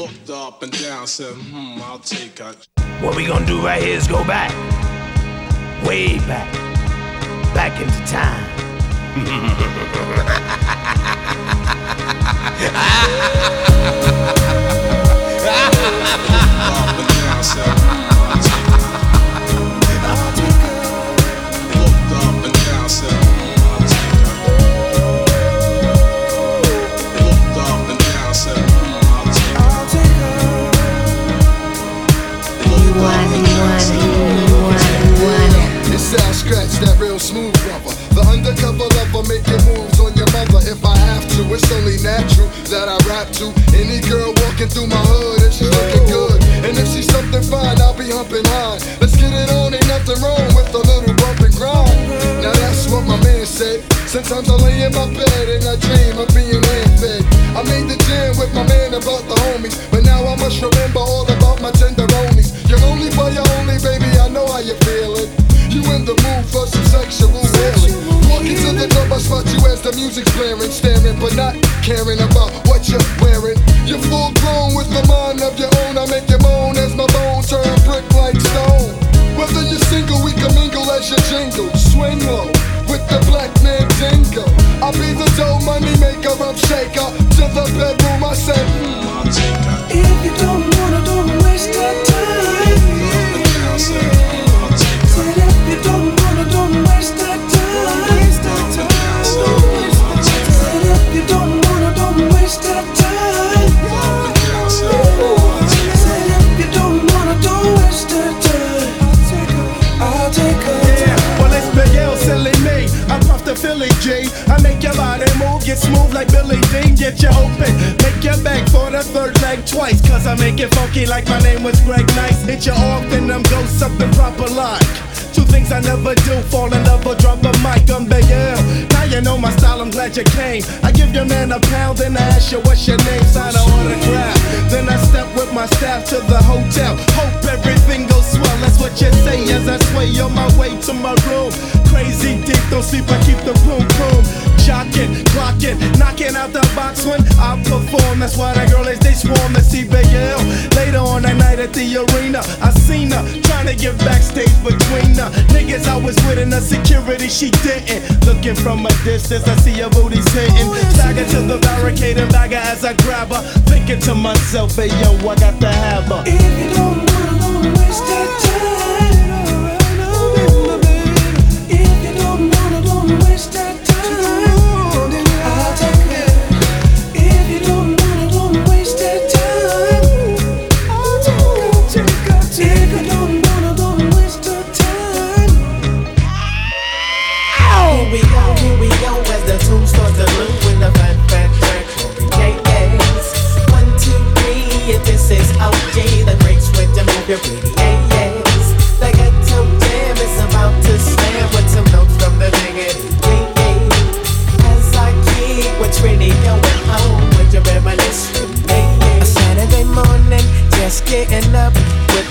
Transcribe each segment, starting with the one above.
Looked up and down, said, hmm, I'll take a. What we gonna do right here is go back. Way back. Back into time. that real smooth brother. The undercover lover making moves on your mother if I have to. It's only natural that I rap to any girl walking through my hood if she's looking good. And if she's something fine, I'll be humping high. Let's get it on, ain't nothing wrong with a little bump and grind. Now that's what my man said. Sometimes I lay in my bed and I dream of being hand fed. I made the jam with my man about the homies, but now I must remember all about my tenderonies. You're only for your only, baby. I know how you feeling. You in the mood for some sexual healing. Walking to the door, I spot you as the music's blaring, staring, but not caring about what you're wearing. You're full grown with the mind of your own. I make you moan as my bones turn brick like stone. Whether you're single, we can mingle as you jingle. Swing low with the black man dingo. I'll be the dough money maker, I'm shaker. To the bedroom, I said, mm. I'll take a. If you don't wanna, don't waste that time. Down, twice. Cause I make it funky like my name was Greg Nice. Hit you off, then I'm go something proper like. Two things I never do, fall in love or drop a mic, I'm L. Now you know my style, I'm glad you came. I give your man a pound, then I ask you what's your name, sign an autograph. Then I step with my staff to the hotel. Hope everything goes swell, that's what you say as I sway on my way to my room. Crazy deep, don't sleep, I keep the. Jocking, clocking, knocking out the box when I perform. That's why the girlies they swarm to see Big. Later on that night at the arena, I seen her trying to get backstage between her niggas I was with in the security. She didn't. Looking from a distance, I see her booty's hitting. Stagger to the barricade and bagger as I grab her. Thinking to myself, hey yo, I got to have her. If you don't wanna, waste that time.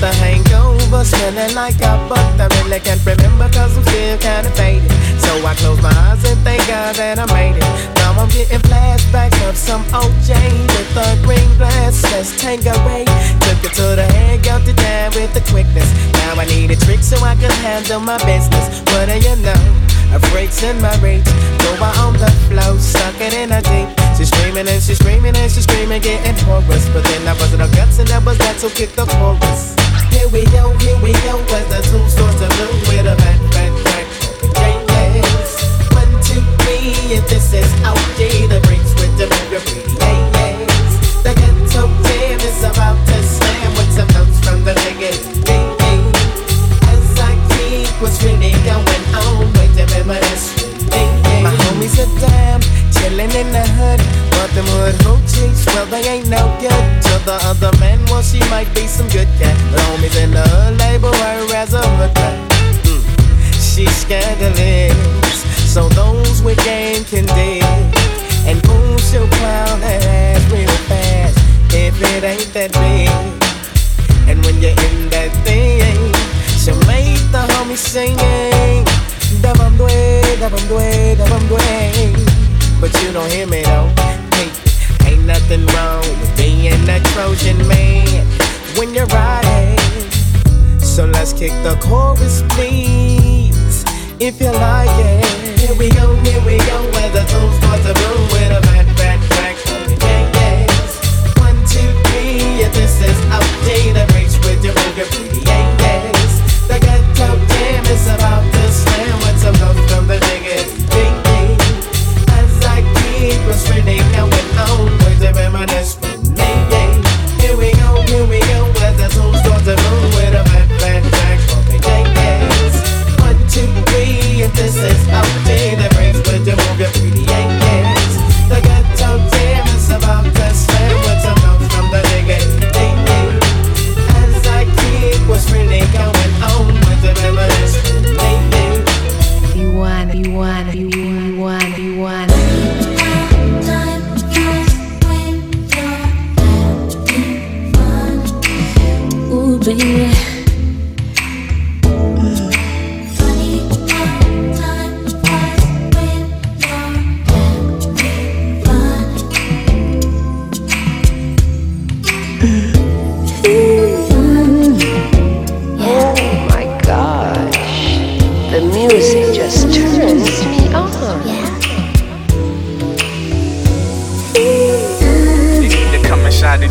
A hangover, smelling like a butt. I really can't remember cause I'm still kinda faded. So I close my eyes and thank God that I made it. Now I'm getting flashbacks of some OJ with a green glass. Let's Tanqueray. Took it to the head, got it down with the quickness. Now I need a trick so I can handle my business. What do you know? A breaks in my reach. Go out on the floor, suck it in a deep. She's screaming and she's screaming and she's screaming, getting chorus. But then I busted her guts and that was that, so kick the chorus. Here we go, here we go, as the two starts to move with a fat, fat, fat. Yes. Don't hear me though. Hey, ain't nothing wrong with being a Trojan man when you're riding. So let's kick the chorus, please, if you like it. Here we go, here we go, where the tune starts to bloom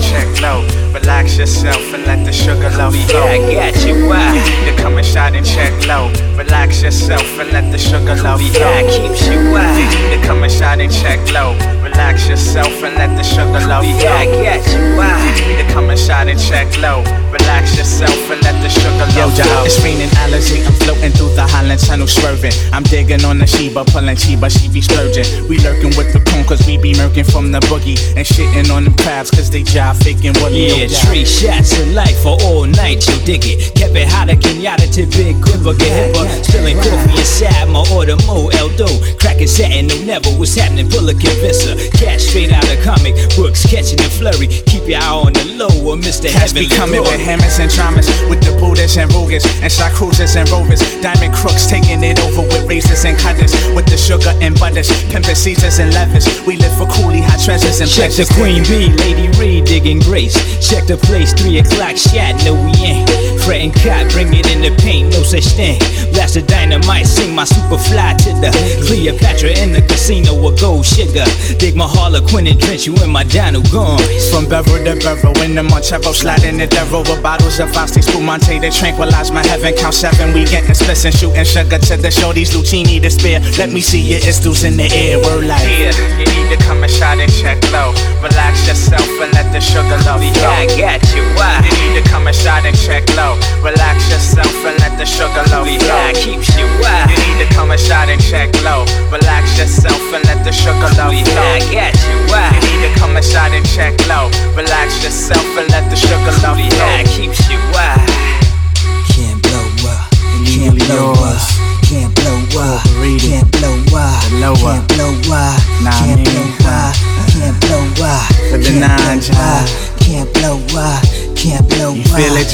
check low. Relax yourself and let the sugar love flow. Yeah, I got you. Why? You come and come inside and check low. Relax yourself and let the sugar love flow. Yeah, keeps you why? You come and come inside and check low. Relax yourself and let the sugar love flow. Yeah, I got you. You Why? need to come inside and check low. Relax yourself and let the sugar Yo, love John, flow. it's raining Alizé. I'm floating through the Holland Tunnel, swerving. I'm digging on the Sheba, pulling Sheba, she be splurging. We lurking with the coon, cause we be murking from the boogie. And shitting on them crabs, cause they jive faking woolly. Yeah, three shots of life for all night, you dig it. Kept it hotter, Kenyatta Big Quiver, get hipper. Spilling coffee inside my order, Mo Eldo. Cracking satin, no never what's happening, pull a convincer. Cash straight out of comic books, catching the flurry. Keep your eye on the low, or Mr. Cats be coming with hammers and traumas, with the Buddhas and Rugas, and cruisers and rovers. Diamond crooks taking it over with razors and cutters, with the sugar and butters, pimping Caesars and levers. We live for coolie hot treasures and Check the. Queen Bee, Lady Reed digging grace. Check the place, 3 o'clock shot, no we ain't. Fretting cot, bring it in the paint, no such thing. Blast the dynamite, sing my super fly to the Cleopatra in the casino with gold sugar. Dig my Harlequin and drench you in my Dino gone. From Beverly to Beverly, in the Montero, sliding the devil with bottles of Asti Spumante to tranquilize my heaven. Count seven, we getting splits and shooting sugar to the show. These Luchini to spare. Let me see your istus in the air, we're like. Yeah, need to come inside and check low. Relax yourself and let the sugar love flow. Yeah, I got you. Uh. Why? You need to come inside and check low. Relax yourself and let the sugar flow. Yeah, keeps you why? You need to come inside and check low. Relax yourself and let the sugar love Yeah. I got you. Why? You need to come inside and check low. Relax yourself and let the sugar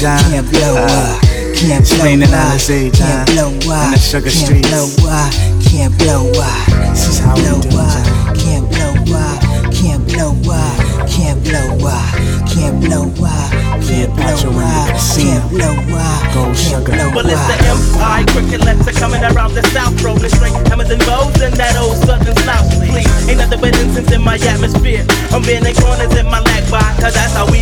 You up, feel it, John? can't blow up, can't it's blow raining up, Alizé, John. can't blow up, In the sugar can't streets. blow up, can't blow up, This is can't how we blow do it, up, John. can't blow up, can't blow up, can't blow up, can't blow up, can't Cleopatra blow in the up, casino. can't blow up, Gold can't sugar. blow Well, it's up. the Empire cricket letter coming around the south, rolling straight hammers and bows and that old southern slouch. Please, ain't nothing but incense in my atmosphere. I'm bending corners in my lag bar, cause that's how we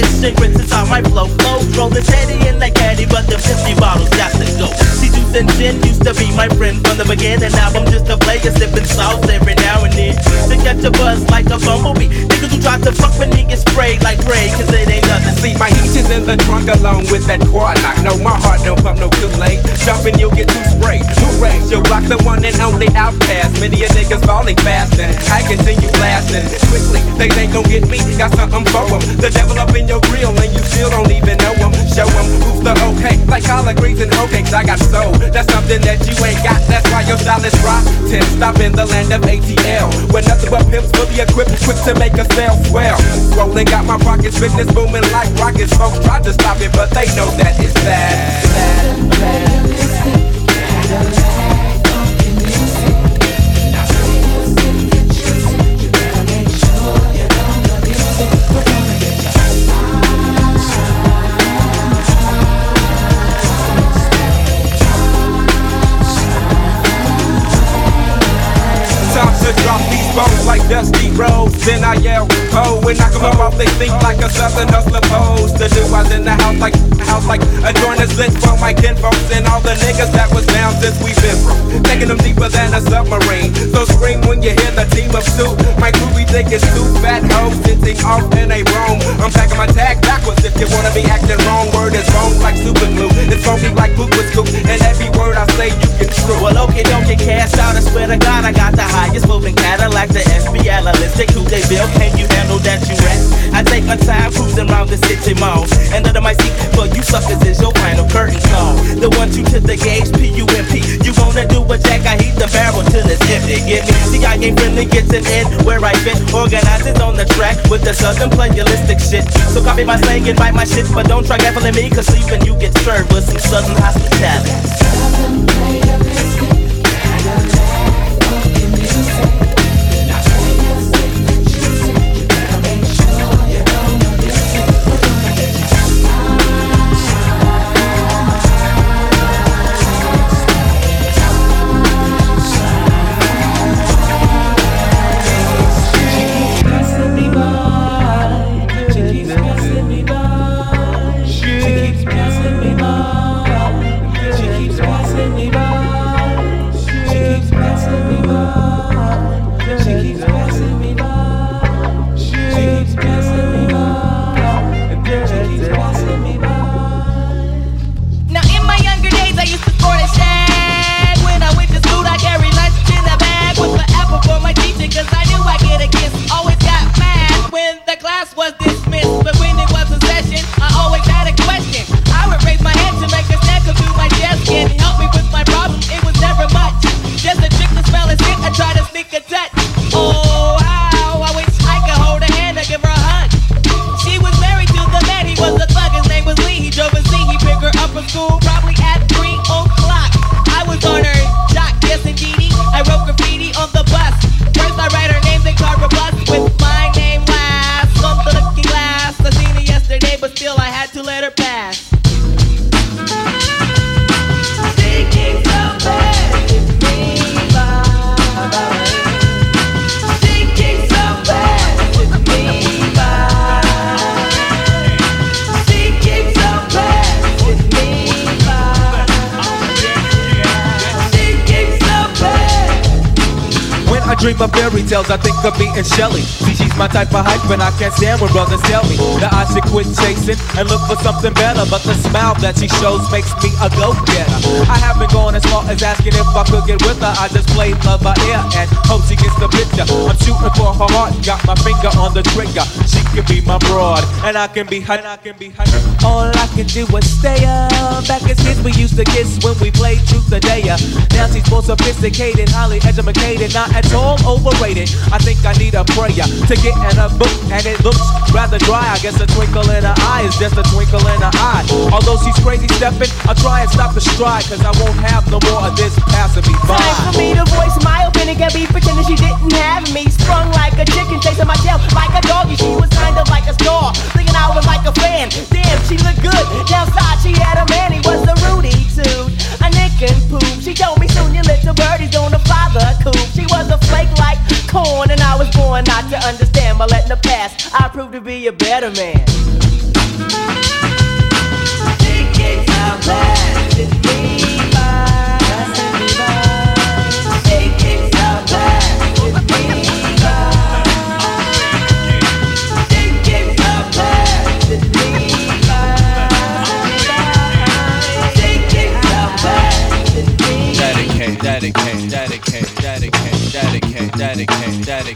grits is how my flow flows. Rolling steady in that caddy, but the 50 bottles got to go. See, juice and gin used to be my friend from the beginning. Now I'm just a player sipping sauce every now and then. To catch a buzz like a bumblebee. Niggas who try to fuck with me get sprayed like Ray, cause it ain't nothing. See, My heat is in the trunk along with that quad lock. No, my heart don't pump no Kool-Aid. Jumping, you'll get too your block? The one and only Outkast. Many a niggas falling fast and I continue blasting quickly. They ain't gon' get me. Got something for 'em. The devil up in your grill and you still don't even know 'em. Show 'em who's the okay. Like collard greens and hoe cakes, I got soul. That's something that you ain't got. That's why your style is rotten. Stop in the land of ATL. Where nothing but pimps fully equipped, quick to make a sale swell. Rolling got my pockets, business booming like rockets. Folks tried to stop it, but they know that it's bad. bad, bad. Off. They think like a southern hustler posed to do. I was in the house like, house like a joint is lit for my kinfolks and all the niggas that was down since we been through. Taking them deeper than a submarine. So scream when you hear the team of two. My crew we think it's two fat hoes sitting off in a room. I'm packing my tag backwards if you wanna be acting wrong. Word is wrong like super glue. It's funky like poop with scoop. And every word I say you can true. Well, okay, don't get cast out. I swear to God, I got the highest moving Cadillac, the SB Analytic. Who they bill? Can you handle that you rap? I take my time cruising around the city malls. And under my seat for you suckers is your final curtain call. The one two to the gauge, P-U-M-P. You wanna do a jack? I heat the barrel till it's empty. Get me? See, I ain't friendly, an end where I fit. Organizers on the track with the southern playalistic shit. So copy my slang bite my shit, but don't try gaffling me, cause sleeping you get served with some southern hospitality. Now dream of fairy tales, I think of meeting Shelly. See, she's my type of hype, and I can't stand when brothers tell me that I should quit chasing and look for something better. But the smile that she shows makes me a go-getter. I haven't gone as far as asking if I could get with her. I just play love by ear and hope she gets the picture. I'm shooting for her heart, got my finger on the trigger. She can be my broad, and I can be her. I can be her. All I can do is stay up. Back as kids, we used to kiss when we played truth or dare. Now she's more sophisticated, highly educated, not at all overrated. I think I need a prayer to get in a book, and it looks rather dry. I guess a twinkle in her eye is just a twinkle in her eye. Although she's crazy stepping, I'll try and stop the stride, cause I won't have no more of this passing me by. Time for me to voice my opinion, can be pretending she didn't have me. Sprung like a chicken, chasing my tail like a doggy. She was kind of like a star, thinking I was like a fan. Damn, she looked good. Downside, she had a man, he was a Rudy too. Poop. She told me soon your little birdie's gonna fly the coop. She was a flake like corn, and I was born not to understand. But letting the past, I proved to be a better man. Bad,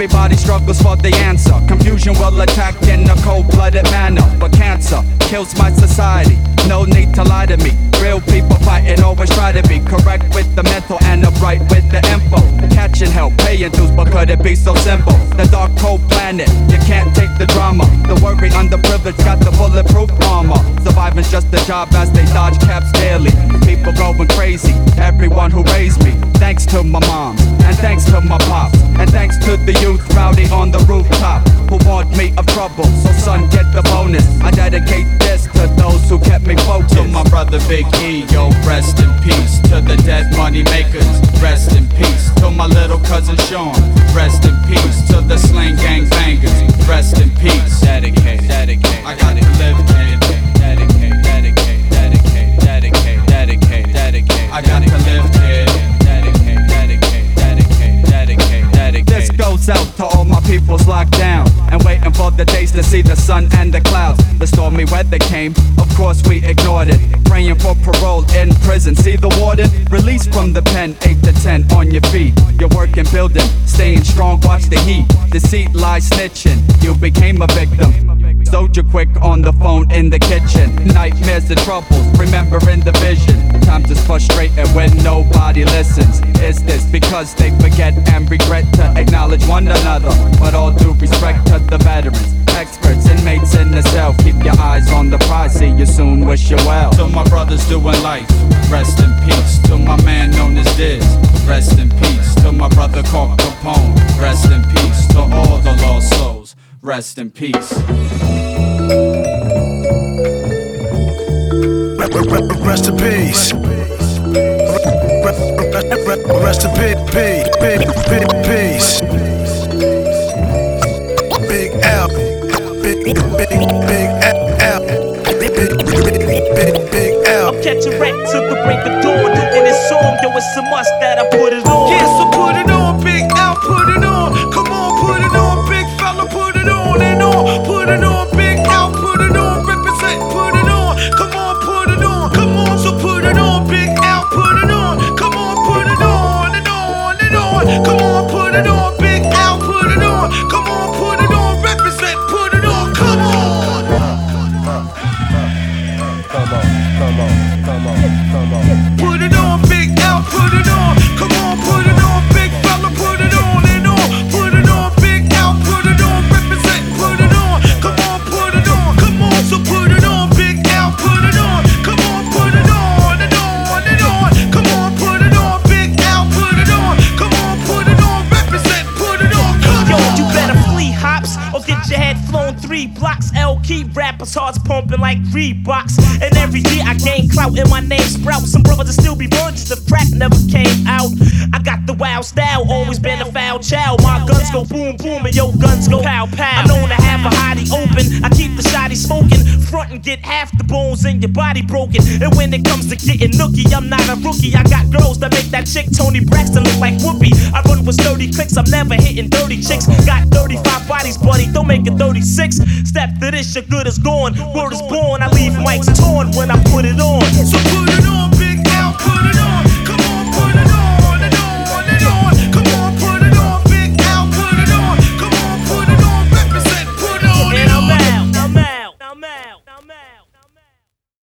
Everybody struggles for the answer. Confusion will attack in a cold-blooded manner. But cancer kills my society. No need to lie to me. Real people fighting always try to be correct with the mental and upright with the info. Catching help, paying dues, but could it be so simple? The dark cold planet, you can't take the drama. The worry underprivileged got the bulletproof armor. Surviving's just a job as they dodge caps daily. People going crazy, everyone who raised me. Thanks to my mom, and thanks to my pops, and thanks to the youth rowdy on the rooftop who warned me of trouble. So son, get the bonus. I dedicate this to those who kept me focused. To my brother Big E, yo, rest in peace. To the dead money makers, rest in peace. To my little cousin Sean, rest in peace. To the slang gang bangers, rest in peace. Dedicated, dedicated. I got to live, kid. Sun and the clouds. The where they came, of course we ignored it. Praying for parole in prison. See the warden released from the pen, 8 to 10 on your feet. You're working, building, staying strong, watch the heat. Deceit, lies, snitching. You became a victim. Soldier quick on the phone in the kitchen. Nightmares and troubles, remembering the vision. Times is frustrating when nobody listens. Is this because they forget and regret to acknowledge one another? But all due respect to the veterans, experts, inmates in the cell. Keep your eyes on the prize, see you soon, wish you well. To my brothers doing life, rest in peace. To my man known as Diz, rest in peace. To my brother called Capone, rest in peace. To all the lost souls, rest in peace. Rest in peace. Rest in peace. Peace. Big L. Big, big, big wreck till the break of dawn. In this song, yo, it's a must that I Reeboks. And every year I gain clout and my name sprout. Some brothers will still be virgins, the crack never came out. I got the wild style, always been a foul child. My guns go boom boom and your guns go pow pow. I'm known to have a hottie open. I keep the shotty smoking. Front and get half the bones in your body broken. And when it comes to getting nookie, I'm not a rookie. I got girls that make that chick Toni Braxton look like Whoopi. I run with 30 clicks, I'm never hitting dirty chicks. Got 35 bodies, buddy, don't make it 36. Step to this, your good is gone. Word is born, I leave mics torn when I put it on. So put it